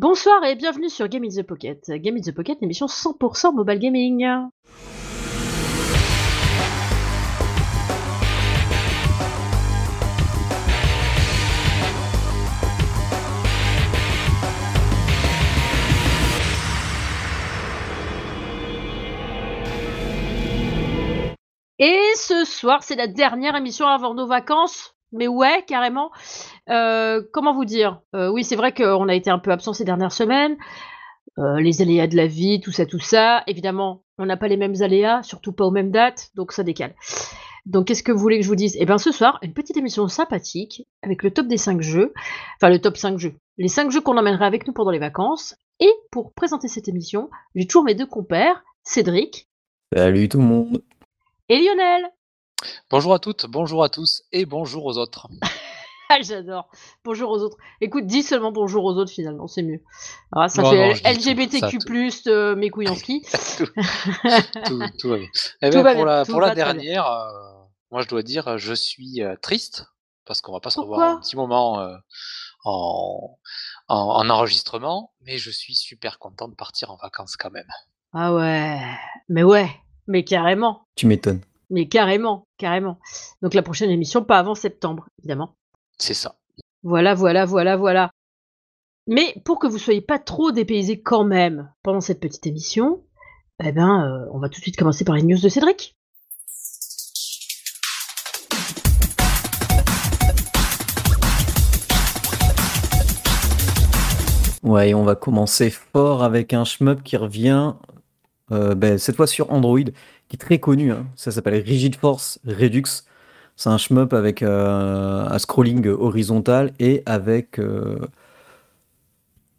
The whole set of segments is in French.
Bonsoir et bienvenue sur Game in the Pocket. Game in the Pocket, l'émission 100% mobile gaming. Et ce soir, c'est la dernière émission avant nos vacances. Mais ouais, carrément. Euh, comment vous dire? Euh, Oui, c'est vrai qu'on a été un peu absent ces dernières semaines. Euh, les aléas de la vie, tout ça, tout ça. Évidemment, on n'a pas les mêmes aléas, surtout pas aux mêmes dates, donc ça décale. Donc, qu'est-ce que vous voulez que je vous dise? Eh bien, ce soir, une petite émission sympathique avec le top des 5 jeux. Enfin, le top 5 jeux. Les 5 jeux qu'on emmènerait avec nous pendant les vacances. Et pour présenter cette émission, j'ai toujours mes deux compères, Cédric. Salut tout le monde. Et Lionel. Bonjour à toutes, bonjour à tous et bonjour aux autres. ah, j'adore. Bonjour aux autres. Écoute, dis seulement bonjour aux autres finalement, c'est mieux. Alors, ça fait LGBTQ+, euh, mes couilles en ski. tout, tout, va bien. Eh pour la, pour la dernière, euh, moi je dois dire, je suis euh, triste parce qu'on va pas se revoir un petit moment en, en enregistrement, mais je suis super content de partir en vacances quand même. Ah ouais, mais ouais, mais carrément. Tu m'étonnes. Mais carrément, carrément. Donc la prochaine émission, pas avant septembre, évidemment. C'est ça. Voilà, voilà, voilà, voilà. Mais pour que vous soyez pas trop dépaysés quand même pendant cette petite émission, eh ben, euh, on va tout de suite commencer par les news de Cédric. Ouais, on va commencer fort avec un shmup qui revient, euh, ben, cette fois sur Android qui est très connu. Hein. Ça s'appelle Rigid Force Redux. C'est un shmup avec euh, un scrolling horizontal et avec euh,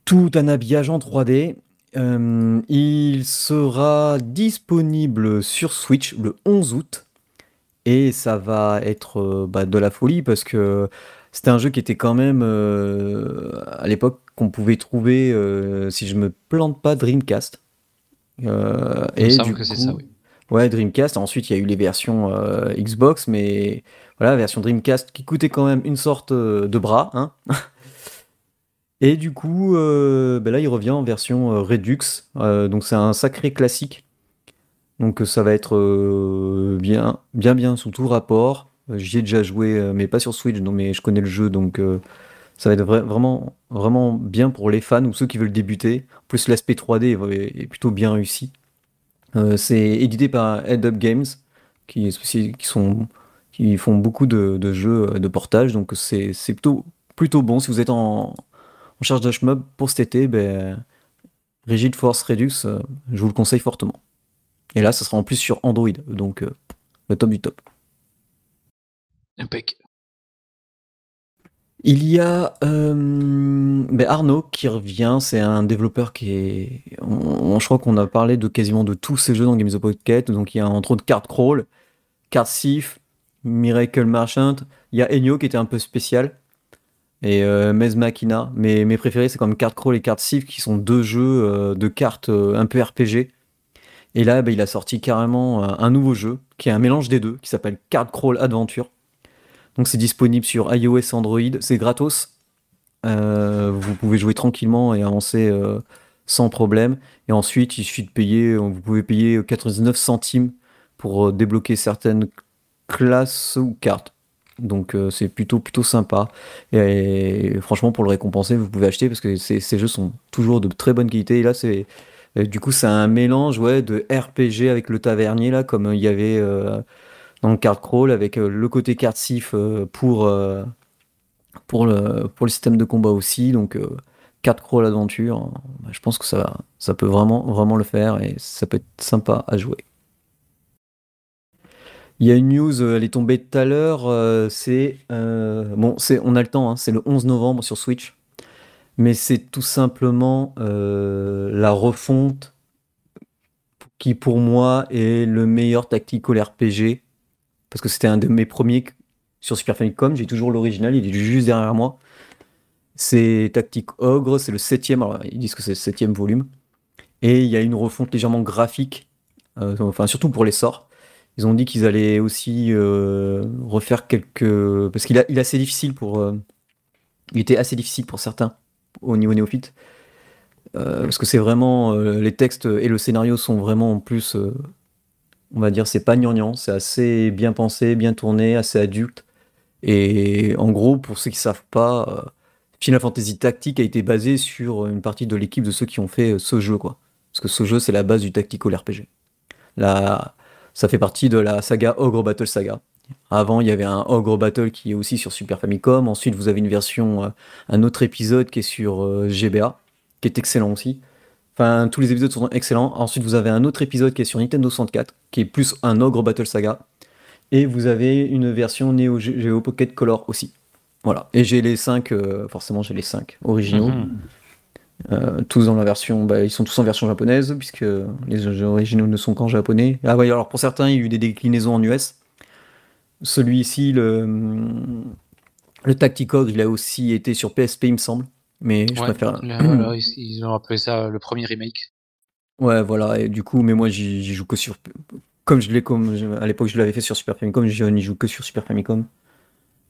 tout un habillage en 3D. Euh, il sera disponible sur Switch le 11 août. Et ça va être bah, de la folie parce que c'était un jeu qui était quand même à l'époque qu'on pouvait trouver, si je me plante pas, Dreamcast. et du que c'est ça, oui. Ouais, Dreamcast. Ensuite, il y a eu les versions euh, Xbox, mais voilà, version Dreamcast qui coûtait quand même une sorte euh, de bras. Hein Et du coup, euh, ben là, il revient en version Redux. donc, c'est un sacré classique. Donc, ça va être bien, bien, bien sous tout rapport. J'y ai déjà joué, mais pas sur Switch, donc, mais je connais le jeu, donc ça va être vraiment, vraiment bien pour les fans ou ceux qui veulent débuter. En plus, l'aspect 3D est plutôt bien réussi. Euh, c'est édité par Head Up Games, qui, font beaucoup de, jeux de portage, donc c'est plutôt, bon. Si vous êtes en, charge d'HMob pour cet été, ben, Rigid Force Redux, euh, je vous le conseille fortement. Et là, ça sera en plus sur Android, donc euh, le top du top. Impec. Il y a euh, ben Arnaud qui revient, c'est un développeur qui est. Je crois qu'on a parlé de quasiment de tous ces jeux dans Games of Pocket. Donc il y a entre autres Card Crawl, Card Thief, Miracle Merchant. Il y a Enyo qui était un peu spécial. Et euh. Mais mes préférés, c'est comme Card Crawl et Card Thief qui sont deux jeux euh, de cartes un peu RPG. Et là, ben, il a sorti carrément un nouveau jeu qui est un mélange des deux, qui s'appelle Card Crawl Adventure. Donc c'est disponible sur iOS Android, c'est gratos. Euh, vous pouvez jouer tranquillement et avancer euh, sans problème. Et ensuite, il suffit de payer, vous pouvez payer 99 centimes pour euh, débloquer certaines classes ou cartes. Donc c'est plutôt plutôt sympa. Et, franchement, pour le récompenser, vous pouvez acheter parce que ces, jeux sont toujours de très bonne qualité. Et là, c'est du coup c'est un mélange ouais de RPG avec le tavernier là, comme il y avait dans le card crawl avec euh, le côté card sif euh, pour, euh, pour, le, système de combat aussi. Donc card crawl aventure, bah, je pense que ça, peut vraiment, le faire et ça peut être sympa à jouer. Il y a une news, elle est tombée tout à l'heure, c'est bon, on a le temps, hein, c'est le 11 novembre sur Switch, mais c'est tout simplement la refonte qui pour moi est le meilleur tactical RPG parce que c'était un de mes premiers sur Super Famicom. J'ai toujours l'original, il est juste derrière moi. C'est Tactique Ogre, c'est le septième, alors ils disent que c'est le septième volume. Et il y a une refonte légèrement graphique, euh, enfin surtout pour les sorts. Ils ont dit qu'ils allaient aussi euh, refaire quelques... Parce qu'il est assez difficile pour... Euh, il était assez difficile pour certains au niveau néophyte. parce que c'est vraiment les textes et le scénario sont vraiment en plus, on va dire, c'est pas gnangnan, c'est assez bien pensé, bien tourné, assez adulte. Et en gros, pour ceux qui savent pas, Final Fantasy Tactique a été basé sur une partie de l'équipe de ceux qui ont fait ce jeu, quoi. Parce que ce jeu, c'est la base du tactical RPG. Là, ça fait partie de la saga Ogre Battle Saga. Avant, il y avait un Ogre Battle qui est aussi sur Super Famicom. Ensuite, vous avez une version, euh, un autre épisode qui est sur euh, GBA, qui est excellent aussi. Enfin, tous les épisodes sont excellents. Ensuite, vous avez un autre épisode qui est sur Nintendo 64, qui est plus un Ogre Battle Saga. Et vous avez une version Neo Geo Pocket Color aussi. Voilà. Et j'ai les 5, euh, forcément, j'ai les 5 originaux. Mhm. tous dans la version, bah, ils sont tous en version japonaise puisque les originaux ne sont qu'en japonais. Ah ouais, alors pour certains, il y a eu des déclinaisons en US. Celui-ci, le, le Tacticog, il a aussi été sur PSP, il me semble. Mais je préfère. ils ont appelé ça le premier remake. Ouais, voilà. Et du coup, mais moi, j'y joue que sur. Comme je l'ai, comme à l'époque, je l'avais fait sur Super Famicom, je n'y joue que sur Super Famicom.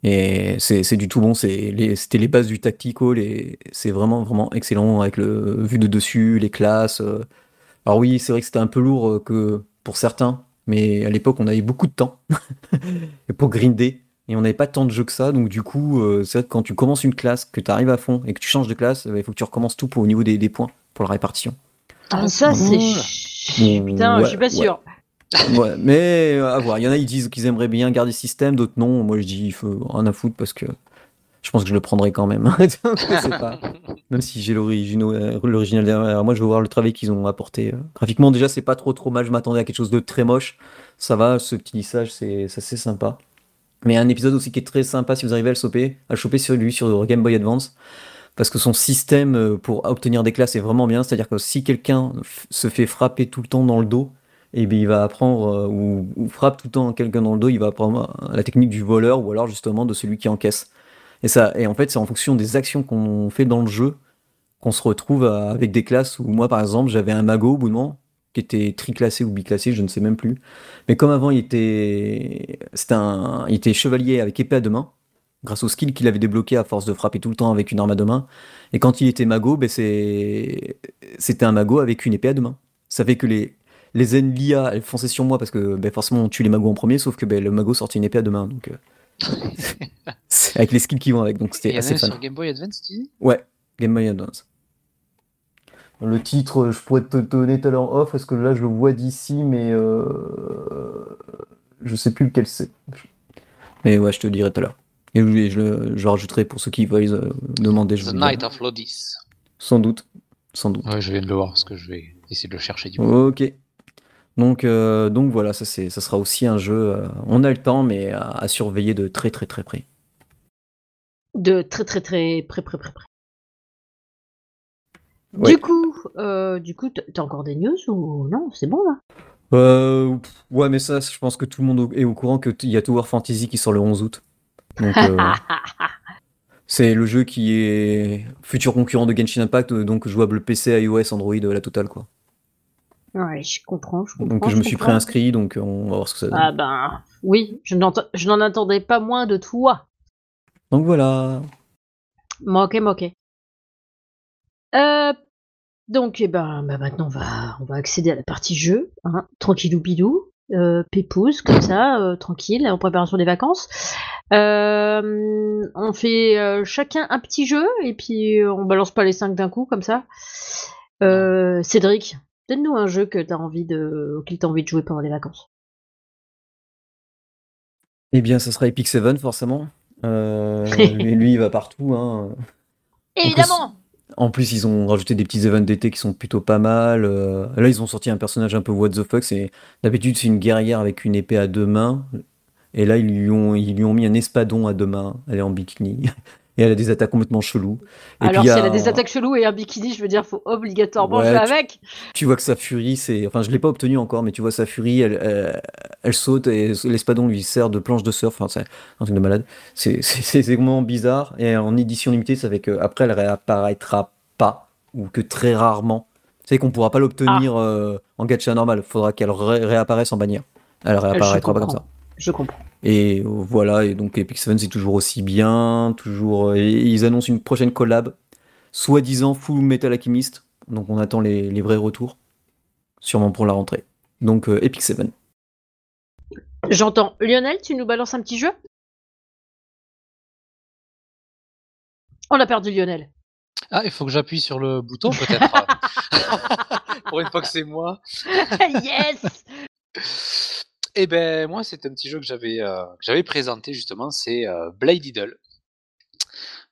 Et c'est du tout bon. C'était les, bases du Tactical et c'est vraiment, vraiment excellent avec le vue de dessus, les classes. Euh. Alors oui, c'est vrai que c'était un peu lourd euh, que pour certains, mais à l'époque, on avait beaucoup de temps pour grinder. Et on n'avait pas tant de jeux que ça. Donc, du coup, euh, c'est vrai que quand tu commences une classe, que tu arrives à fond et que tu changes de classe, euh, il faut que tu recommences tout pour, au niveau des, points pour la répartition. Ah, ça, c'est. Putain, je suis pas sûr. Ouais. mais euh, à voir. Il y en a, ils disent qu'ils aimeraient bien garder le système, d'autres non. Moi, je dis, il faut rien à foutre parce que je pense que je le prendrai quand même. pas... Même si j'ai l'original derrière moi, je veux voir le travail qu'ils ont apporté. Graphiquement, déjà, c'est pas trop trop mal. Je m'attendais à quelque chose de très moche. Ça va, ce petit lissage, c'est assez sympa. Mais un épisode aussi qui est très sympa si vous arrivez à le choper, à choper sur lui sur Game Boy Advance. Parce que son système euh, pour obtenir des classes est vraiment bien. C'est-à-dire que si quelqu'un se fait frapper tout le temps dans le dos, et eh bien il va apprendre, euh, ou, frappe tout le temps quelqu'un dans le dos, il va apprendre la technique du voleur ou alors justement de celui qui encaisse. Et, ça, et en fait, c'est en fonction des actions qu'on fait dans le jeu qu'on se retrouve avec des classes où moi, par exemple, j'avais un mago au bout de moment qui était triclassé ou biclassé, je ne sais même plus. Mais comme avant, il était, un, il était chevalier avec épée à deux mains, grâce au skill qu'il avait débloqué à force de frapper tout le temps avec une arme à deux mains. Et quand il était mago, ben c'était un mago avec une épée à deux mains. Ça fait que les, les Enlia, elles fonçaient sur moi parce que ben forcément on tue les magos en premier, sauf que ben, le mago sortait une épée à deux mains. Donc, euh, avec les skills qui vont avec, donc c'était assez fun. sur Game Boy Advance, tu dis? Ouais, Game Boy Advance. Le titre, je pourrais te donner tout à l'heure off, parce que là je le vois d'ici, mais euh... je sais plus lequel c'est. Mais ouais, je te le dirai tout à l'heure. Et je, je, je, rajouterai pour ceux qui veulent euh, demander. The Night of Lodis. Sans doute. Sans doute. Ouais, je viens de le voir, parce que je vais essayer de le chercher du coup. Ok. Donc, euh, donc voilà, ça, ça sera aussi un jeu. Euh, on a le temps, mais à, surveiller de très très très près. De très très très près près près près. Du coup, euh, du coup, t'as encore des news ou non C'est bon là? Euh, Ouais, mais ça, je pense que tout le monde est au courant qu'il y a Tower Fantasy qui sort le 11 août. c'est le jeu qui est futur concurrent de Genshin Impact, donc jouable PC, iOS, Android, la totale quoi. Ouais, je comprends, je comprends. Donc je, me suis préinscrit, donc on va voir ce que ça donne. Ah ben oui, je n'en attendais pas moins de toi. Donc voilà. Moqué, moqué. Euh, donc eh ben, bah, maintenant on va, on va accéder à la partie jeu, hein, tranquillou bidou, euh, pépouze, comme ça, euh, tranquille, en préparation des vacances. Euh, on fait euh, chacun un petit jeu et puis on balance pas les cinq d'un coup comme ça. Cédric, Donne-nous un jeu que tu as envie de, auquel tu as envie de jouer pendant les vacances. Eh bien, ce sera Epic Seven, forcément. Euh, lui, il va partout. Hein. Évidemment En plus, ils ont rajouté des petits events d'été qui sont plutôt pas mal. Euh, là, ils ont sorti un personnage un peu what the fuck. D'habitude, c'est une guerrière avec une épée à deux mains. Et là, ils lui ont, ils lui ont mis un espadon à deux mains. Elle est en bikini. Et elle a des attaques complètement cheloues. Alors, si elle a des attaques cheloues et un bikini, je veux dire, faut obligatoirement jouer avec. Tu vois que sa furie, c'est. Enfin, je l'ai pas obtenu encore, mais tu vois sa furie, elle, elle, saute et l'espadon lui sert de planche de surf. Enfin, c'est un truc de malade. C'est vraiment bizarre. Et en édition limitée, ça fait qu'après, elle réapparaîtra pas, ou que très rarement. Tu sais qu'on pourra pas l'obtenir ah. euh, en gacha normal. Il faudra qu'elle réapparaisse en bannière. Elle réapparaîtra pas comme ça. Je comprends. Et voilà, et donc Epic Seven c'est toujours aussi bien, toujours. Euh, ils annoncent une prochaine collab, soi-disant Full Metal Alchemist. Donc on attend les, vrais retours, sûrement pour la rentrée. Donc Epic 7. J'entends. Lionel, tu nous balances un petit jeu? On a perdu Lionel. Ah, il faut que j'appuie sur le bouton peut-être. Pour une fois que c'est moi. yes Eh ben moi, c'est un petit jeu que j'avais euh, j'avais présenté justement, c'est euh, Blade Idol.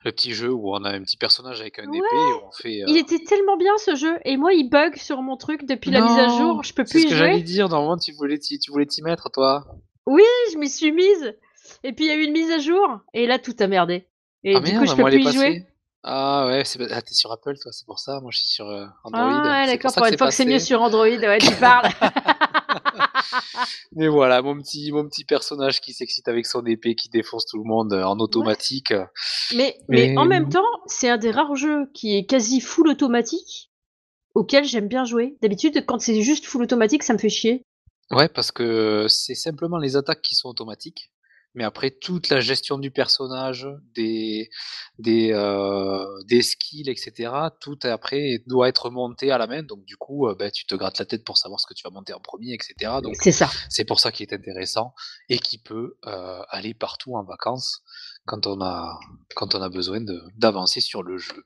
Le petit jeu où on a un petit personnage avec un épée et on fait. Il euh était tellement bien ce jeu et moi il bug sur mon truc depuis la mise à jour, je peux plus C'est ce que j'allais dire. Normalement, tu voulais tu voulais t'y mettre toi. Oui, je m'y suis mise. Et puis il y a eu une mise à jour et là tout a merdé. Et ah, du coup je peux plus y jouer. Ah ouais, c'est ah, t'es sur Apple toi, c'est pour ça. Moi je suis sur Android. Ah ouais, d'accord. Pour, une fois que c'est mieux sur Android, ouais, tu parles. Mais voilà, mon petit, mon petit personnage qui s'excite avec son épée, qui défonce tout le monde euh, en automatique. Mais, mais... en même temps, c'est un des rares jeux qui est quasi full automatique, auquel j'aime bien jouer. D'habitude, quand c'est juste full automatique, ça me fait chier. Ouais, parce que c'est simplement les attaques qui sont automatiques. Mais après, toute la gestion du personnage, des, des, euh, des skills, etc., tout après doit être monté à la main. Donc, du coup, euh, ben, tu te grattes la tête pour savoir ce que tu vas monter en premier, etc. Donc, c'est ça. C'est pour ça qu'il est intéressant et qui peut euh, aller partout en vacances quand on a, quand on a besoin d'avancer sur le jeu.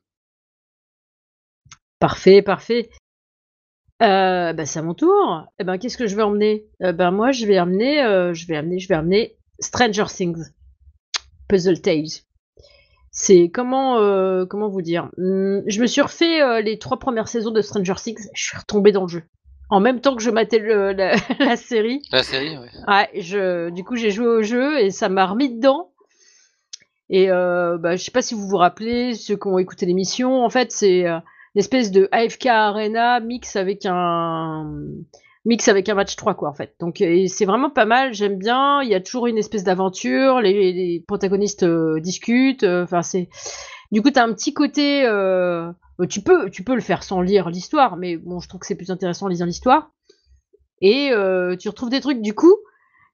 Parfait, parfait. bah, c'est à mon tour. Eh ben, qu'est-ce que je vais emmener? Ben, moi, je vais amener, je vais amener, je vais amener Stranger Things, Puzzle Tales. C'est comment euh, comment vous dire? Hmm, Je me suis refait euh, les trois premières saisons de Stranger Things. Je suis retombé dans le jeu. En même temps que je matais la, série. La série, ouais. Ouais, je, du coup j'ai joué au jeu et ça m'a remis dedans. Et euh, bah, je sais pas si vous vous rappelez, ceux qui ont écouté l'émission, en fait c'est euh, une espèce de AFK Arena mix avec un mix avec un match 3 quoi en fait. Donc c'est vraiment pas mal, j'aime bien, il y a toujours une espèce d'aventure, les, protagonistes euh, discutent, euh, enfin c'est du coup tu as un petit côté euh, tu peux tu peux le faire sans lire l'histoire mais bon, je trouve que c'est plus intéressant en lisant l'histoire. Et tu retrouves des trucs du coup,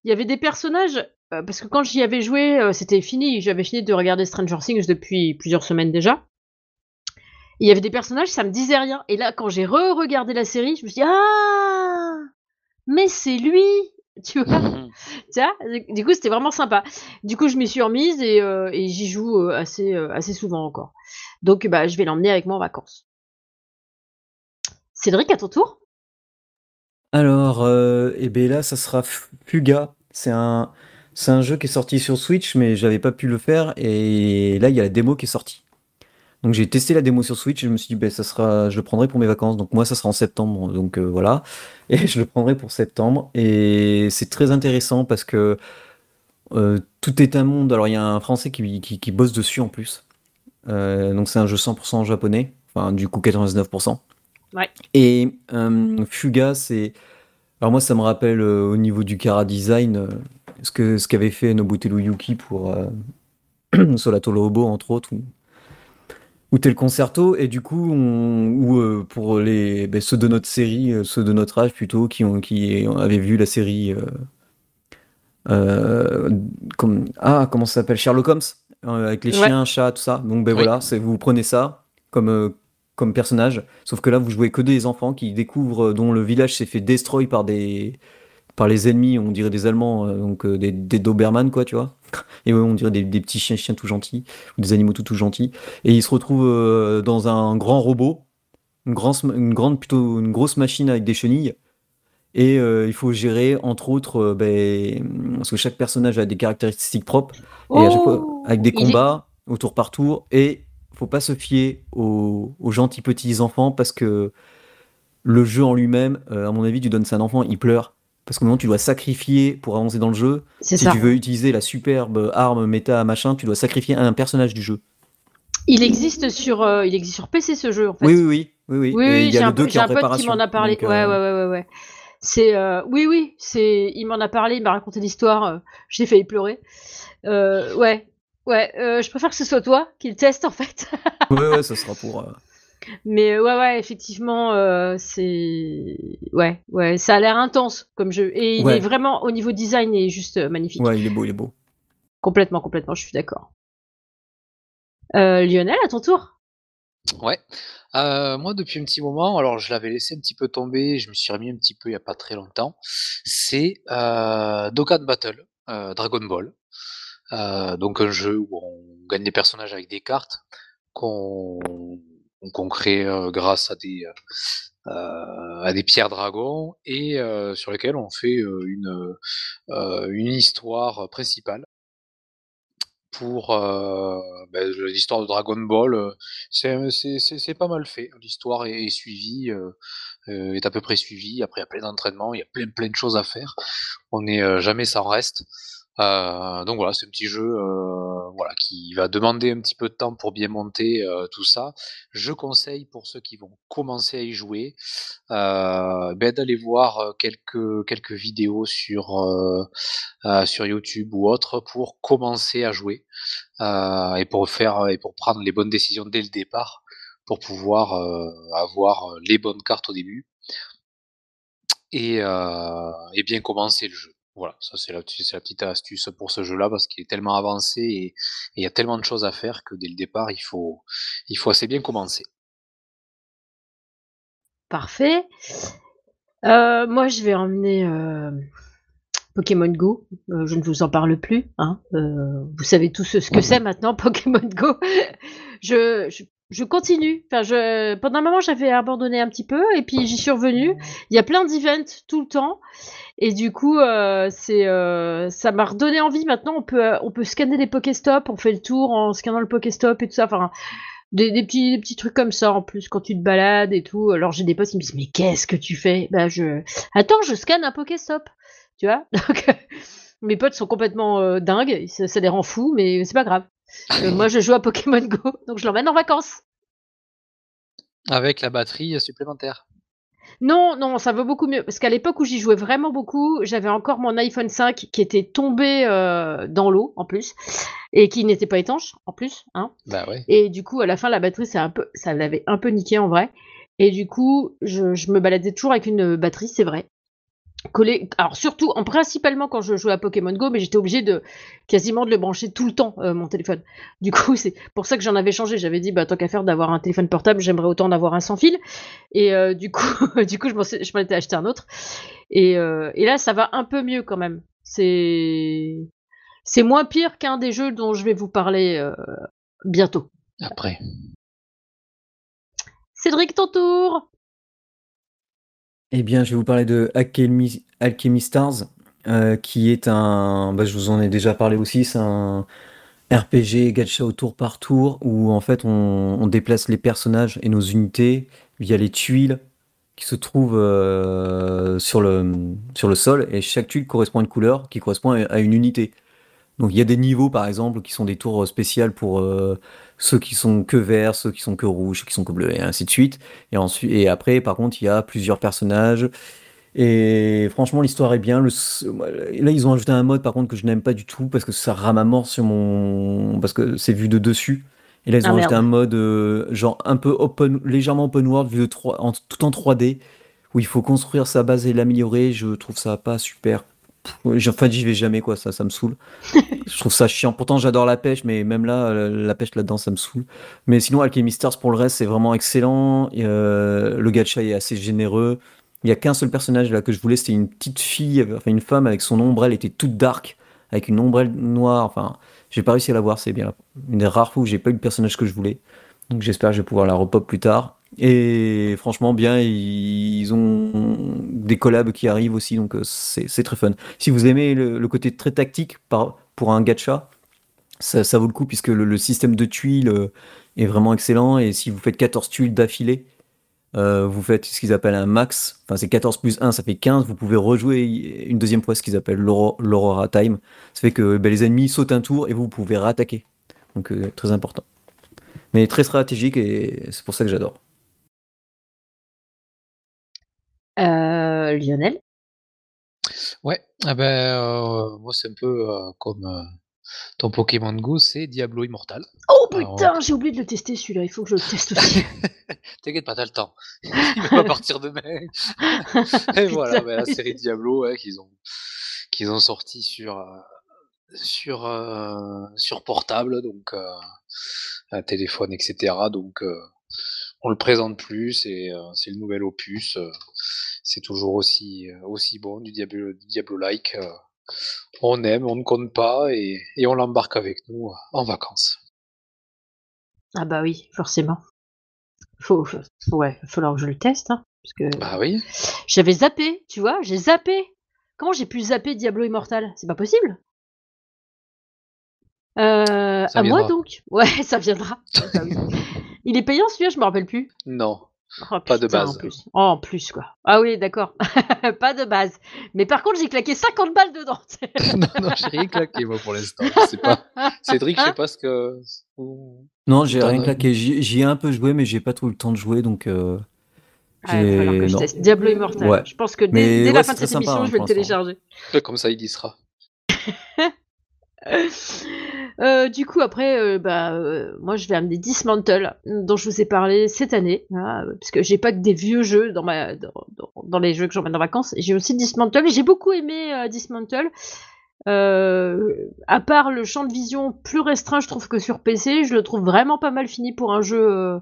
il y avait des personnages parce que quand j'y avais joué, c'était fini, j'avais fini de regarder Stranger Things depuis plusieurs semaines déjà. Il y avait des personnages, ça me disait rien. Et là, quand j'ai re-regardé la série, je me suis dit Ah Mais c'est lui Tu vois Tiens, du coup, c'était vraiment sympa. Du coup, je m'y suis remise et, euh, j'y joue euh, assez, euh, assez souvent encore. Donc, bah, je vais l'emmener avec moi en vacances. Cédric, à ton tour Alors, et eh bien là, ça sera Fuga. C'est un, c'est un jeu qui est sorti sur Switch, mais j'avais pas pu le faire. Et là, il y a la démo qui est sortie. Donc j'ai testé la démo sur Switch et je me suis dit, ben, ça sera, je le prendrai pour mes vacances. Donc moi, ça sera en septembre. Donc euh, voilà. Et je le prendrai pour septembre. Et c'est très intéressant parce que euh, tout est un monde. Alors il y a un Français qui, qui, bosse dessus en plus. Euh, donc c'est un jeu 100% japonais. Enfin, du coup 99%. Ouais. Et Fuga, c'est. Alors moi, ça me rappelle au niveau du Kara Design ce que ce qu'avait fait Nobutelu Yuki pour Solato Lobo, entre autres, ou tel concerto et du coup ou euh, pour les ben, ceux de notre série euh, ceux de notre âge plutôt qui ont qui avaient vu la série euh, comme ah comment ça s'appelle Sherlock Holmes avec les chiens chats tout ça. Donc ben voilà vous prenez ça comme comme personnage. Sauf que là vous jouez que des enfants qui découvrent dont le village s'est fait destroy par des par les ennemis, on dirait des Allemands, donc des, des Doberman, quoi, tu vois. Et on dirait des, petits chiens, chiens tout gentils, ou des animaux tout, tout gentils. Et ils se retrouvent euh, dans un grand robot, une, une, grande, plutôt une grosse machine avec des chenilles. Et euh, il faut gérer, entre autres, euh, ben, parce que chaque personnage a des caractéristiques propres, et oh avec des combats au tour par tour. Et faut pas se fier aux, gentils petits enfants parce que le jeu en lui-même, à mon avis, tu donnes ça à un enfant, il pleure parce qu'au moment tu dois sacrifier pour avancer dans le jeu. Si tu veux utiliser la superbe arme méta machin, tu dois sacrifier un personnage du jeu. Il existe sur, euh, il existe sur PC ce jeu en fait. Oui oui oui oui. oui, il y a le 2 qui m'en a parlé. ouais, ouais ouais ouais ouais. C'est euh, oui oui c'est il m'en a parlé, il m'a raconté l'histoire. Euh, j'ai failli pleurer. ouais ouais je préfère que ce soit toi qui le teste en fait. ouais ouais ça sera pour. Mais euh, ouais, ouais, effectivement, euh, c'est ouais, ouais, ça a l'air intense comme jeu et il est vraiment au niveau design, il est juste euh, magnifique. Ouais, il est beau, il est beau. Complètement, complètement, je suis d'accord. Lionel, à ton tour. Ouais. moi, depuis un petit moment, alors je l'avais laissé un petit peu tomber, je me suis remis un petit peu il y a pas très longtemps. C'est, heu, Dokkan Battle, Dragon Ball. donc un jeu où on gagne des personnages avec des cartes qu'on qu'on crée, grâce à des, à des pierres dragons et sur lesquelles on fait, une, histoire principale pour ben, l'histoire de Dragon Ball. C'est pas mal fait. L'histoire est, suivie, est à peu près suivie. Après, il y a plein d'entraînements, il y a plein, plein de choses à faire. On n'est jamais sans reste. Euh, donc voilà, c'est un petit jeu euh, voilà, qui va demander un petit peu de temps pour bien monter euh, tout ça. Je conseille pour ceux qui vont commencer à y jouer ben d'aller voir quelques, quelques vidéos sur, sur YouTube ou autre pour commencer à jouer et pour faire et pour prendre les bonnes décisions dès le départ pour pouvoir avoir les bonnes cartes au début et, et bien commencer le jeu. Voilà, ça c'est la, la, petite astuce pour ce jeu-là parce qu'il est tellement avancé et il y a tellement de choses à faire que dès le départ, il faut, il faut assez bien commencer. Parfait. Euh, moi, je vais emmener euh, Pokémon Go. Euh, je ne vous en parle plus. Hein. vous savez tous ce que c'est maintenant, Pokémon Go. je, je, continue. Enfin, je, pendant un moment, j'avais abandonné un petit peu et puis j'y suis revenue. Il y a plein d'events tout le temps. Et du coup, euh, c'est, euh, ça m'a redonné envie. Maintenant, on peut, euh, on peut scanner des Pokéstop. On fait le tour en scannant le Pokéstop et tout ça. Enfin, des, petits, petits trucs comme ça. En plus, quand tu te balades et tout. Alors, j'ai des potes qui me disent mais qu'est-ce que tu fais? Bah, je, attends, je scanne un Pokéstop. Tu vois? Donc, mes potes sont complètement dingues. Ça, ça, les rend fous, mais c'est pas grave. Moi, je joue à Pokémon Go, donc je l'emmène en vacances. Avec la batterie supplémentaire. Non, non, ça vaut beaucoup mieux. Parce qu'à l'époque où j'y jouais vraiment beaucoup, j'avais encore mon iPhone 5 qui était tombé euh, dans l'eau en plus et qui n'était pas étanche en plus. Hein. Bah ouais. Et du coup, à la fin, la batterie, un peu, ça l'avait un peu niqué en vrai. Et du coup, je, je me baladais toujours avec une batterie, c'est vrai coller. Alors surtout, en principalement quand je jouais à Pokémon Go, mais j'étais obligée de quasiment de le brancher tout le temps euh, mon téléphone. Du coup, c'est pour ça que j'en avais changé. J'avais dit, bah tant qu'à faire d'avoir un téléphone portable, j'aimerais autant en avoir un sans fil. Et euh, du coup, du coup, je m'en étais acheté un autre. Et, euh, et là, ça va un peu mieux quand même. C'est c'est moins pire qu'un des jeux dont je vais vous parler bientôt. Après. Cédric, ton tour. Eh bien, je vais vous parler de Alchemy, Stars, euh, qui est un. Bah, je vous en ai déjà parlé aussi. C'est un RPG gacha au tour par tour où en fait on, déplace les personnages et nos unités via les tuiles qui se trouvent euh, sur, le, sur le sol et chaque tuile correspond à une couleur qui correspond à une unité. Donc il y a des niveaux par exemple qui sont des tours spéciales pour euh, ceux qui sont que verts, ceux qui sont que rouges, ceux qui sont que bleus et ainsi de suite. Et ensuite et après par contre il y a plusieurs personnages et franchement l'histoire est bien. là ils ont ajouté un mode par contre que je n'aime pas du tout parce que ça rame à mort sur mon parce que c'est vu de dessus. Et là ils ont ah, ajouté un mode euh, genre un peu open légèrement open world vu de 3, en, tout en 3D où il faut construire sa base et l'améliorer. Je trouve ça pas super Enfin, j'y vais jamais, quoi, ça, ça me saoule. je trouve ça chiant. Pourtant, j'adore la pêche, mais même là, la pêche là-dedans, ça me saoule. Mais sinon, Alchemy Stars, pour le reste, c'est vraiment excellent. Euh, le gacha est assez généreux. Il n'y a qu'un seul personnage là que je voulais, c'était une petite fille, enfin une femme avec son ombrelle, était toute dark, avec une ombrelle noire. Enfin, j'ai pas réussi à la voir, c'est bien une des rares fois où j'ai pas eu le personnage que je voulais. Donc j'espère que je vais pouvoir la repop plus tard. Et franchement, bien, ils ont des collabs qui arrivent aussi, donc euh, c'est très fun. Si vous aimez le, côté très tactique pour un gacha, ça, vaut le coup puisque le, système de tuiles euh, est vraiment excellent. Et si vous faites 14 tuiles d'affilée, euh, vous faites ce qu'ils appellent un max. Enfin, c'est 14 plus 1, ça fait 15. Vous pouvez rejouer une deuxième fois ce qu'ils appellent l'Aurora Time. Ça fait que ben, les ennemis sautent un tour et vous, pouvez réattaquer. Donc, très important. Mais très stratégique et c'est pour ça que j'adore. Euh, Lionel? Ouais, ah ben, euh, moi c'est un peu, euh, comme, ton Pokémon Go, c'est Diablo Immortal. Oh putain, j'ai oublié de le tester celui-là, il faut que je le teste aussi. T'inquiète pas, t'as le temps. Il va pas partir demain. Et voilà, ben, la série Diablo, qu'ils ont qu'ils ont sorti sur, sur, sur portable, donc, téléphone etc. donc, on le présente plus, c'est c'est le nouvel opus. C'est toujours aussi aussi bon du Diablo, Diablo-like. on aime, on ne compte pas et, et on l'embarque avec nous en vacances. Ah bah oui, forcément. Faut, faut ouais, falloir que je le teste, hein, parce que. Bah oui. J'avais zappé, tu vois, j'ai zappé. Comment j'ai pu zapper Diablo Immortal? C'est pas possible. Euh, à moi donc? Ouais, ça viendra. Ah Il est payant celui-là, je me rappelle plus. Non. Oh, pas de base. En plus. Oh, en plus, quoi. Ah oui, d'accord. pas de base. Mais par contre, j'ai claqué 50 balles dedans. non, non, j'ai rien claqué, moi, pour l'instant. pas. Cédric, je sais pas ce que. Non, j'ai rien claqué. J'y ai un peu joué, mais j'ai pas trop le temps de jouer, donc. Euh... Diablo Immortal. Je pense que dès, la fin de cette émission, je vais le télécharger. Comme ça, il y sera. Euh, du coup, après, euh, bah, euh, moi, je vais amener Dismantle, dont je vous ai parlé cette année, parce que j'ai pas que des vieux jeux dans, ma, dans, les jeux que j'emmène en vacances. J'ai aussi Dismantle, et j'ai beaucoup aimé Dismantle. à part le champ de vision plus restreint, je trouve que sur PC, je le trouve vraiment pas mal fini pour un jeu.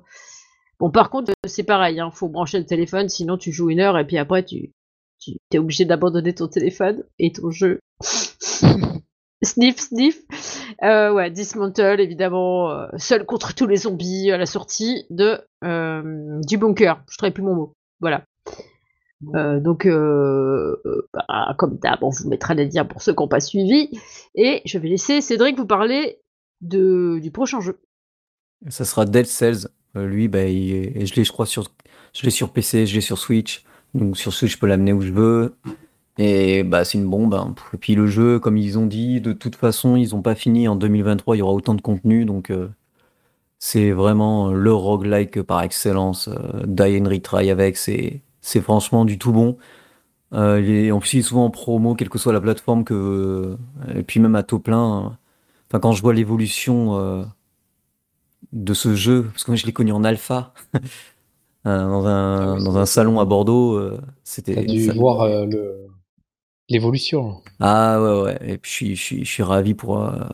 Bon, par contre, c'est pareil, hein, faut brancher le téléphone, sinon tu joues une heure et puis après tu, tu es obligé d'abandonner ton téléphone et ton jeu. Sniff, sniff. Euh, ouais, Dismantle, évidemment, euh, seul contre tous les zombies à la sortie de euh, du bunker. Je ne plus mon mot. Voilà. donc, bah, comme d'hab, on vous mettra les liens pour ceux qui n'ont pas suivi. Et je vais laisser Cédric vous parler de, du prochain jeu. Ça sera Dead Cells. lui, bah, je l'ai, je crois, sur, je l'ai sur PC, je l'ai sur Switch. Donc sur Switch, je peux l'amener où je veux. Et bah, c'est une bombe. Hein. Et puis le jeu, comme ils ont dit, de toute façon, ils n'ont pas fini. En 2023, il y aura autant de contenu. Donc euh, c'est vraiment le roguelike par excellence. Euh, Die and Retry avec, c'est, c'est franchement du tout bon. Euh, en plus, il est souvent en promo, quelle que soit la plateforme. Que, et puis même à taux plein. Enfin, quand je vois l'évolution euh, de ce jeu, parce que moi je l'ai connu en alpha. dans, un, ah dans un salon à Bordeaux, c'était. T'as dû voir le, l'évolution. Ah ouais, ouais. Et puis je suis, je suis, ravi pour, euh,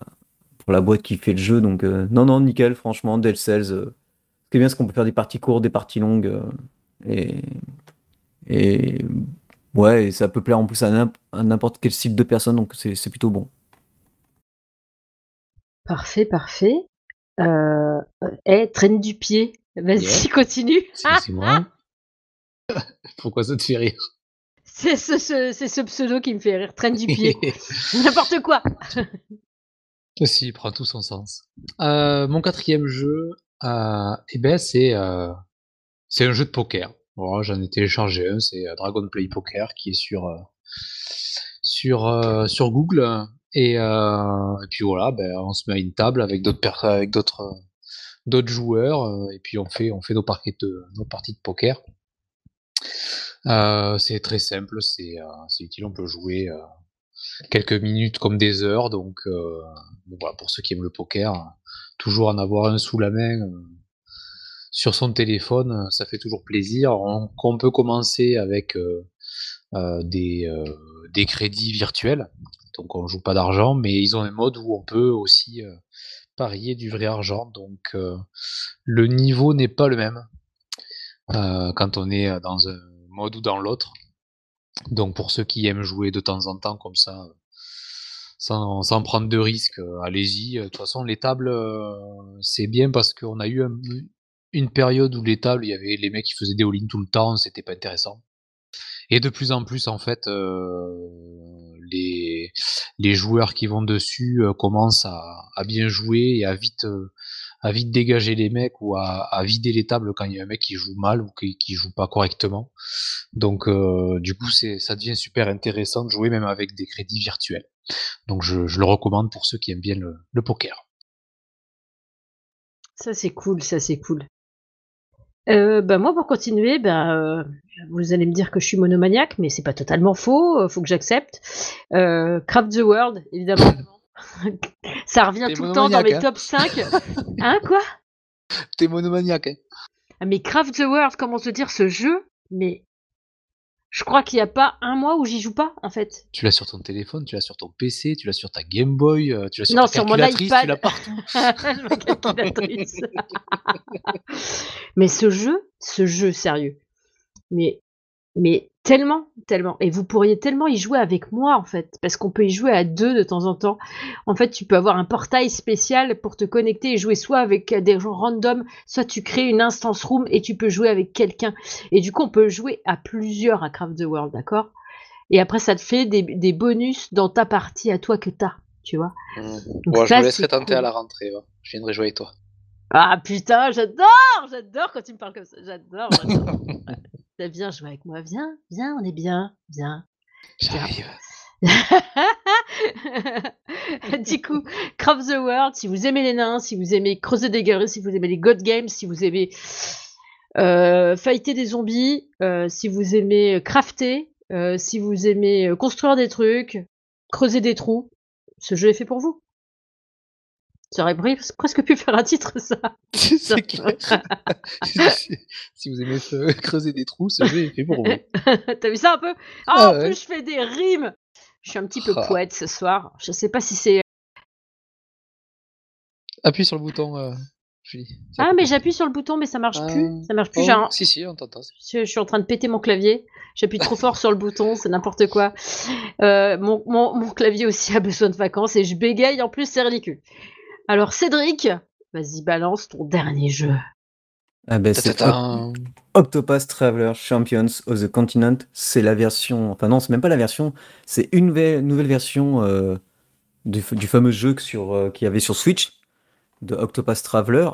pour la boîte qui fait le jeu. Donc, euh, non, non, nickel, franchement, Dead Cells. Euh, c'est bien, ce qu'on peut faire des parties courtes, des parties longues. et, et ouais, et ça peut plaire en plus à n'importe quel style de personne. Donc, c'est plutôt bon. Parfait, parfait. Euh, eh, traîne du pied. Vas-y, continue. C'est moi. Pourquoi ça te fait rire? C'est ce, pseudo qui me fait rire. Traîne du pied. N'importe quoi. Si, il prend tout son sens. Euh, mon quatrième jeu, euh, eh ben, c'est euh, c'est un jeu de poker. J'en ai téléchargé un, c'est Dragon Play Poker qui est sur, sur, sur Google. Et, puis voilà, ben, on se met à une table avec d'autres avec d'autres d'autres joueurs et puis on fait on fait nos, parties de, nos parties de poker. Euh, c'est très simple, c'est euh, utile, on peut jouer euh, quelques minutes comme des heures, donc pour ceux qui aiment le poker, toujours en avoir un sous la main sur son téléphone, ça fait toujours plaisir. On, peut commencer avec des, des crédits virtuels, donc on joue pas d'argent, mais ils ont un mode où on peut aussi parier du vrai argent, donc le niveau n'est pas le même quand on est dans un mode ou dans l'autre. Donc pour ceux qui aiment jouer de temps en temps comme ça, sans, prendre de risques, euh, allez-y. De toute façon, les tables, euh, c'est bien parce qu'on a eu une période où les tables, il y avait les mecs qui faisaient des all tout le temps, c'était pas intéressant. Et de plus en plus, en fait, euh, les, joueurs qui vont dessus commencent à, bien jouer et à vite à vite dégager les mecs ou à, vider les tables quand il y a un mec qui joue mal ou qui, qui joue pas correctement. Donc euh, du coup, c'est ça devient super intéressant de jouer même avec des crédits virtuels. Donc je, le recommande pour ceux qui aiment bien le, poker. Ça c'est cool, ça c'est cool. Euh, bah moi pour continuer, bah, euh, vous allez me dire que je suis monomaniaque, mais c'est pas totalement faux, faut que j'accepte. Craft the World, évidemment. ça revient tout le temps dans mes hein. top 5. hein, quoi? T'es monomaniaque. Hein. Ah, mais Craft the World, comment se dire ce jeu? Mais Je crois qu'il n'y a pas un mois où j'y joue pas, en fait. Tu l'as sur ton téléphone, tu l'as sur ton PC, tu l'as sur ta Game Boy, euh, tu l'as sur Non, ta sur mon calculatrice, tu iPad. l'as partout. Ma calculatrice. Mais ce jeu, ce jeu, sérieux. Mais, mais tellement, tellement. Et vous pourriez tellement y jouer avec moi, en fait. Parce qu'on peut y jouer à deux de temps en temps. En fait, tu peux avoir un portail spécial pour te connecter et jouer soit avec des gens random, soit tu crées une instance room et tu peux jouer avec quelqu'un. Et du coup, on peut jouer à plusieurs à Craft the World, d'accord? Et après, ça te fait des, des bonus dans ta partie à toi que t'as, tu vois? Mmh. Donc je me laisserai tenter cool. à la rentrée. Je viendrai jouer avec toi. Ah putain, j'adore, j'adore quand tu me parles comme ça. J'adore, j'adore. T'as bien joué avec moi. Viens, viens, on est bien, viens. J'arrive. du coup, Craft the World, si vous aimez les nains, si vous aimez creuser des galeries, si vous aimez les God Games, si vous aimez euh, fighter des zombies, euh, si vous aimez crafter, euh, si vous aimez construire des trucs, creuser des trous, ce jeu est fait pour vous. J'aurais pris- presque pu faire un titre, ça. C'est clair. si vous aimez se- creuser des trous, ce jeu est fait pour vous. T'as vu ça un peu? Ah, Ah en ouais. plus, je fais des rimes. Je suis un petit peu Ah. poète ce soir. Je sais pas si c'est. Appuie sur le bouton, euh, Julie. Ah, mais j'appuie sur le bouton, mais ça marche Ah. plus. Ça marche plus. Oh, un- Si, si, on t'entend. Je, je suis en train de péter mon clavier. J'appuie trop fort sur le bouton, c'est n'importe quoi. Euh, mon, mon- mon clavier aussi a besoin de vacances et je bégaye. En plus, c'est ridicule. Alors, Cédric, vas-y, balance ton dernier jeu. Ah ben, c'est Ta-ta-ta. Octopus Traveler Champions of the Continent. C'est la version. Enfin, non, c'est même pas la version. C'est une ve- nouvelle version euh, du, fameux jeu sur, euh, qu'il y avait sur Switch de Octopus Traveler.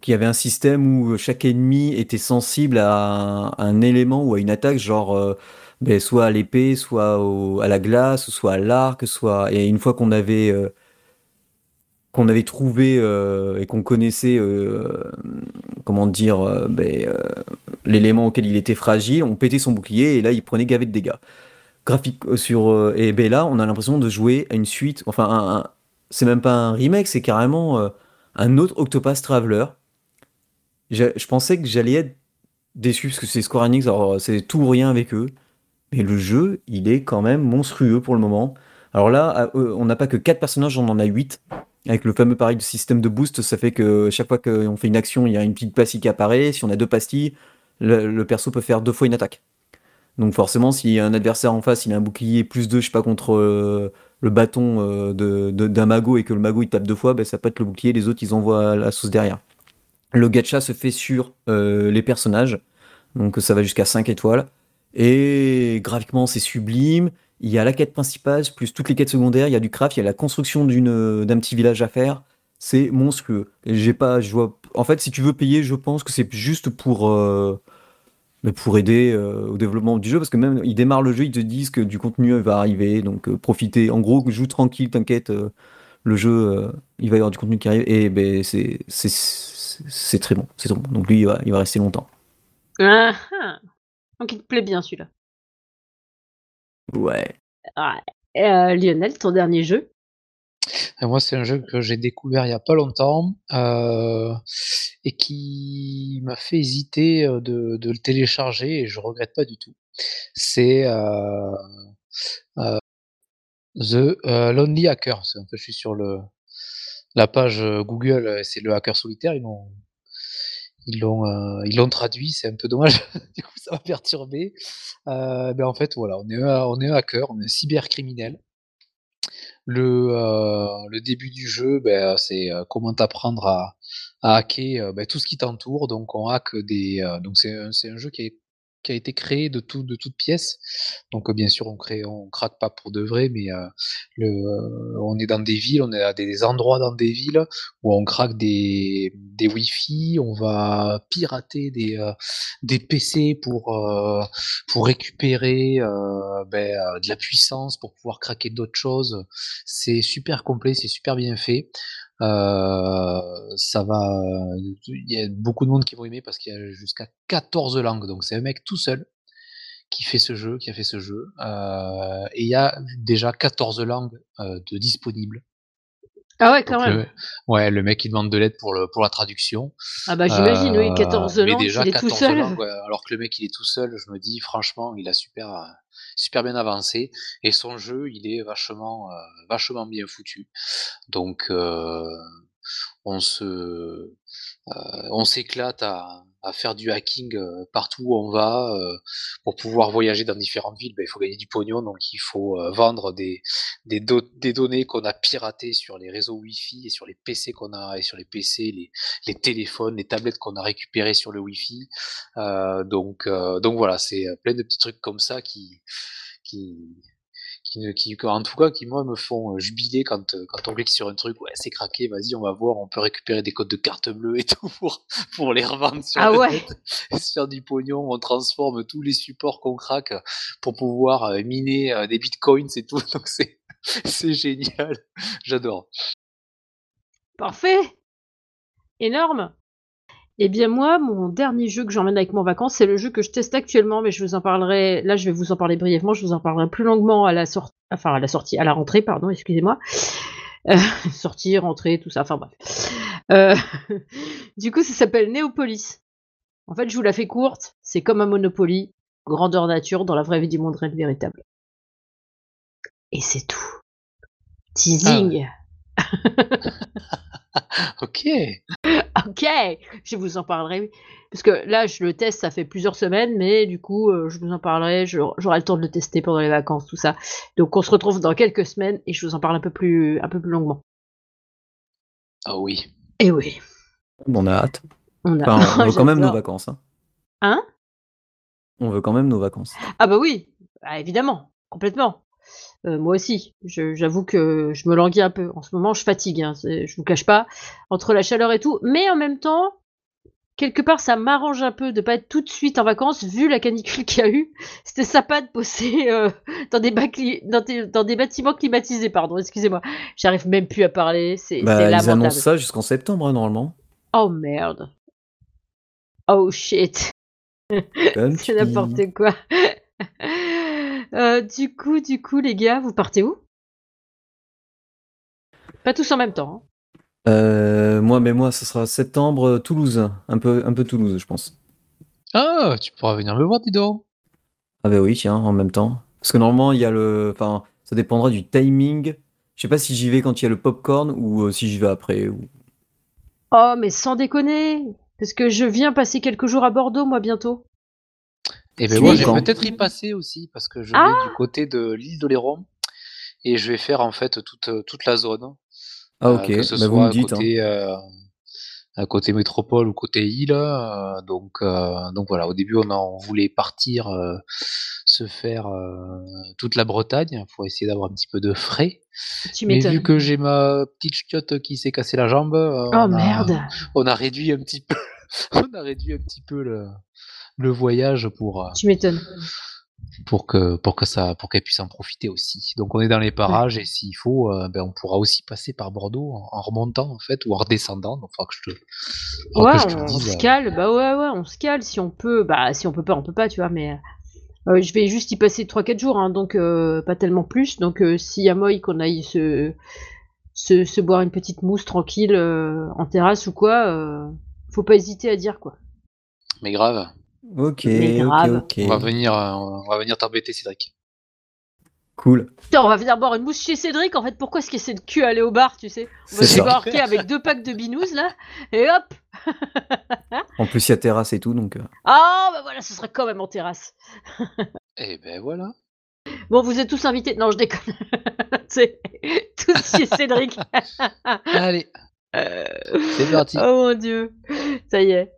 Qui avait un système où chaque ennemi était sensible à un, à un élément ou à une attaque, genre euh, ben, soit à l'épée, soit au- à la glace, soit à l'arc, soit. Et une fois qu'on avait. Qu'on avait trouvé euh, et qu'on connaissait euh, comment dire, euh, ben, l'élément auquel il était fragile, on pétait son bouclier et là il prenait gavé de dégâts. Graphique sur et ben là on a l'impression de jouer à une suite, enfin un, c'est même pas un remake, c'est carrément un autre Octopus Traveler. Je, je pensais que j'allais être déçu parce que c'est Square Enix, alors c'est tout ou rien avec eux, mais le jeu il est quand même monstrueux pour le moment. Alors là, on n'a pas que 4 personnages, on en a 8. Avec le fameux pareil de système de boost, ça fait que chaque fois qu'on fait une action, il y a une petite pastille qui apparaît. Si on a deux pastilles, le, perso peut faire deux fois une attaque. Donc forcément, si un adversaire en face, il a un bouclier plus 2, je sais pas, contre euh, le bâton euh, d'un mago et que le mago il tape deux fois, ben, ça pète le bouclier, les autres ils envoient la sauce derrière. Le gacha se fait sur euh, les personnages, donc ça va jusqu'à 5 étoiles. Et graphiquement, c'est sublime. Il y a la quête principale, plus toutes les quêtes secondaires, il y a du craft, il y a la construction d'une- d'un petit village à faire. C'est monstrueux. J'ai pas, je vois. En fait, si tu veux payer, je pense que c'est juste pour, euh, mais pour aider euh, au développement du jeu, parce que même ils démarrent le jeu, ils te disent que du contenu va arriver, donc euh, profitez. En gros, joue tranquille, t'inquiète. euh, le jeu, euh, il va y avoir du contenu qui arrive, et ben c'est c'est très bon, c'est. Donc lui, il va, il va rester longtemps. Ah, ah. Donc, il te plaît bien celui-là. Ouais. Ouais. Euh, Lionel, ton dernier jeu? Et moi, c'est un jeu que j'ai découvert il y a pas longtemps euh, et qui m'a fait hésiter euh, de, de le télécharger et je regrette pas du tout. C'est euh, euh, The euh, Lonely Hacker. En fait, je suis sur le la page Google, c'est le hacker solitaire. Ils l'ont ils l'ont euh, ils l'ont traduit. C'est un peu dommage. du coup, ça m'a perturbé. Euh, ben en fait, voilà, on est un, on est hacker, on est cybercriminel. Le, euh, le début du jeu, ben, c'est euh, comment t'apprendre à, hacker euh, ben, tout ce qui t'entoure. Donc on hack des. euh, donc c'est un, un jeu qui, est- qui a été créé de tout, de toutes pièces. Donc bien sûr on crée, on craque pas pour de vrai, mais euh, euh, on est dans des villes, on est à des endroits dans des villes où on craque des, des Wi-Fi, on va pirater des, euh, des PC pour, pour récupérer ben, de la puissance, pour pouvoir craquer d'autres choses. C'est super complet, c'est super bien fait. Euh, ça va, il y a beaucoup de monde qui vont aimer parce qu'il y a jusqu'à 14 langues, donc c'est un mec tout seul qui fait ce jeu, qui a fait ce jeu, euh, et il y a déjà 14 langues euh, de disponibles. Ah ouais, quand même. Le, ouais, le mec il demande de l'aide pour, le, pour la traduction. Ah bah j'imagine, oui, 14 langues, il est tout seul. alors que le mec il est tout seul, je me dis franchement, il a super, super bien avancé et son jeu il est vachement, vachement bien foutu. Donc on se, on s'éclate à, à faire du hacking euh, partout où on va. Euh, pour pouvoir voyager dans différentes villes, ben, il faut gagner du pognon, donc il faut euh, vendre des, des, des données qu'on a piratées sur les réseaux Wi-Fi et sur les PC qu'on a, et sur les PC, les, les téléphones, les tablettes qu'on a récupérées sur le Wi-Fi. donc, donc voilà, c'est plein de petits trucs comme ça qui, qui, qui, en tout cas, qui moi me font euh, jubiler quand, euh, quand on clique sur un truc, ouais, c'est craqué, vas-y, on va voir, on peut récupérer des codes de carte bleue et tout pour, pour les revendre sur ah le ouais. net et se faire du pognon. On transforme tous les supports qu'on craque pour pouvoir euh, miner des bitcoins et tout. Donc c'est, c'est génial. J'adore. Parfait. Énorme. Eh bien moi, mon dernier jeu que j'emmène avec mon vacances, c'est le jeu que je teste actuellement, mais je vous en parlerai. Là, je vais vous en parler brièvement. Je vous en parlerai plus longuement à la sortie, enfin à la sortie, à la rentrée, pardon, excusez-moi. Euh, sortie, rentrée, tout ça. Enfin bref. Euh, du coup, ça s'appelle Néopolis. En fait, je vous la fais courte. C'est comme un Monopoly, grandeur nature dans la vraie vie du monde réel véritable. Et c'est tout. Teasing. Ah ok. Ok, je vous en parlerai. Parce que là, je le teste, ça fait plusieurs semaines, mais du coup, euh, je vous en parlerai. J'aurai le temps de le tester pendant les vacances, tout ça. Donc, on se retrouve dans quelques semaines et je vous en parle un peu plus, un peu plus longuement. Ah oui. Et eh oui. On a hâte. On, a... veut quand même nos vacances. Hein, hein? On veut quand même nos vacances. Ah bah oui, bah, évidemment, complètement. Euh, moi aussi, j'avoue que je me languis un peu. En ce moment, je fatigue, hein, je vous cache pas, entre la chaleur et tout. Mais en même temps, quelque part, ça m'arrange un peu de pas être tout de suite en vacances, vu la canicule qu'il y a eu. C'était sympa de bosser euh, dans, des dans, des bâtiments climatisés, pardon, excusez-moi. J'arrive même plus à parler, c'est bah, Ils annoncent ça jusqu'en septembre, hein, normalement. Oh merde. Oh shit. c'est n'importe quoi. Euh, du coup, du coup, les gars, vous partez où? Pas tous en même temps. Hein. Euh, moi, mais moi, ce sera septembre, euh, Toulouse. Un peu, un peu Toulouse, je pense. Ah, tu pourras venir me voir, Dido. Ah bah oui, tiens, en même temps. Parce que normalement, il y a le... Enfin, ça dépendra du timing. Je sais pas si j'y vais quand il y a le popcorn ou si j'y vais après. Ou... Oh, mais sans déconner Parce que je viens passer quelques jours à Bordeaux, moi, bientôt. Et ben moi, je vais peut-être y passer aussi, parce que je vais ah du côté de l'île de Léron, et je vais faire en fait toute, toute la zone. Ah ok, euh, que ce bah, soit à, dites, côté, hein. euh, à côté métropole ou côté île. Euh, donc, euh, donc voilà, au début on, en, voulait partir euh, se faire toute la Bretagne pour essayer d'avoir un petit peu de frais. Tu Mais vu que j'ai ma petite chiotte qui s'est cassé la jambe, oh on merde, a, on a réduit un petit peu, on a réduit un petit peu le, le voyage pour. Euh, tu m'étonnes. Pour que pour que ça pour qu'elle puisse en profiter aussi. Donc on est dans les parages et s'il faut, euh, ben on pourra aussi passer par Bordeaux en, remontant en fait ou en redescendant. Donc que je te. Ouais, on, se euh. cale. Bah ouais ouais, on se cale si on peut. Bah si on peut pas, on peut pas, tu vois. Mais je vais juste y passer 3-4 jours, hein, donc pas tellement plus. Donc s'il y a moyen qu'on aille se, se, se boire une petite mousse tranquille en terrasse ou quoi, faut pas hésiter à dire quoi. Mais grave. Ok, ok, ok. On va venir, euh, on va venir t'embêter, Cédric. Cool. Putain, on va venir boire une mousse chez Cédric. En fait, pourquoi est-ce qu'il essaie de cul aller au bar, tu sais On va se débarquer avec deux packs de binous là, et hop En plus, il y a terrasse et tout, donc. Euh. Ah, bah voilà, ce serait quand même en terrasse. et eh ben voilà. Bon, vous êtes tous invités. Non, je déconne. C'est tous chez Cédric. Allez. Euh, C'est parti. Oh mon dieu. Ça y est.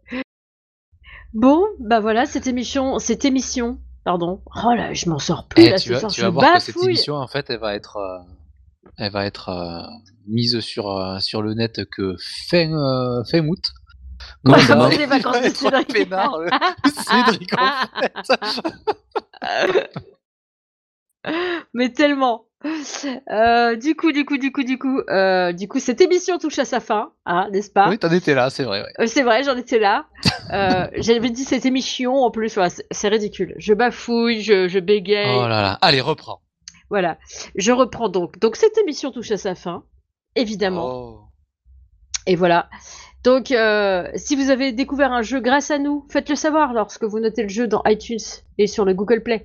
Bon, bah voilà, cette émission, cette émission, pardon. Oh là, je m'en sors plus eh, là, tu vas, tu vas voir que cette émission, en fait, elle va être, euh, elle va être euh, mise sur euh, sur le net que fin fin août. Quand ça les vacances de Cédric. Pénard, Cédric en fait. Mais tellement. Euh, du coup, du coup, du coup, du coup, euh, du coup, cette émission touche à sa fin, hein, n'est-ce pas? Oui, t'en étais là, c'est vrai. Euh, c'est vrai, j'en étais là. J'avais dit cette émission, en plus, c'est ridicule. Je bafouille, je, je bégaye. Oh là là, allez, reprends. Voilà, je reprends donc. Donc cette émission touche à sa fin. évidemment. Oh. Et voilà. Donc, si vous avez découvert un jeu grâce à nous, faites-le savoir lorsque vous notez le jeu dans iTunes et sur le Google Play.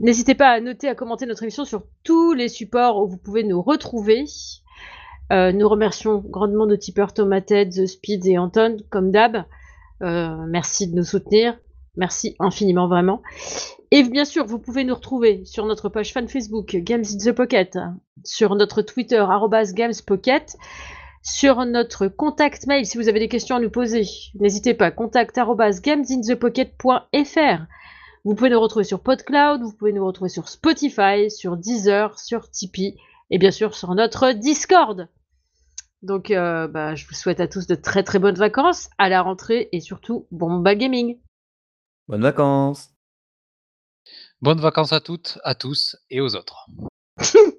N'hésitez pas à noter, à commenter notre émission sur tous les supports où vous pouvez nous retrouver. Euh, nous remercions grandement nos tipeurs Tomated, The Speed et Anton, comme d'hab. Euh, merci de nous soutenir. Merci infiniment, vraiment. Et bien sûr, vous pouvez nous retrouver sur notre page fan Facebook Games in the Pocket, sur notre Twitter GamesPocket, sur notre contact mail si vous avez des questions à nous poser. N'hésitez pas, contact gamesinthepocket.fr. Vous pouvez nous retrouver sur PodCloud, vous pouvez nous retrouver sur Spotify, sur Deezer, sur Tipeee et bien sûr sur notre Discord. Donc euh, bah, je vous souhaite à tous de très très bonnes vacances, à la rentrée et surtout bon bal gaming. Bonnes vacances. Bonnes vacances à toutes, à tous et aux autres.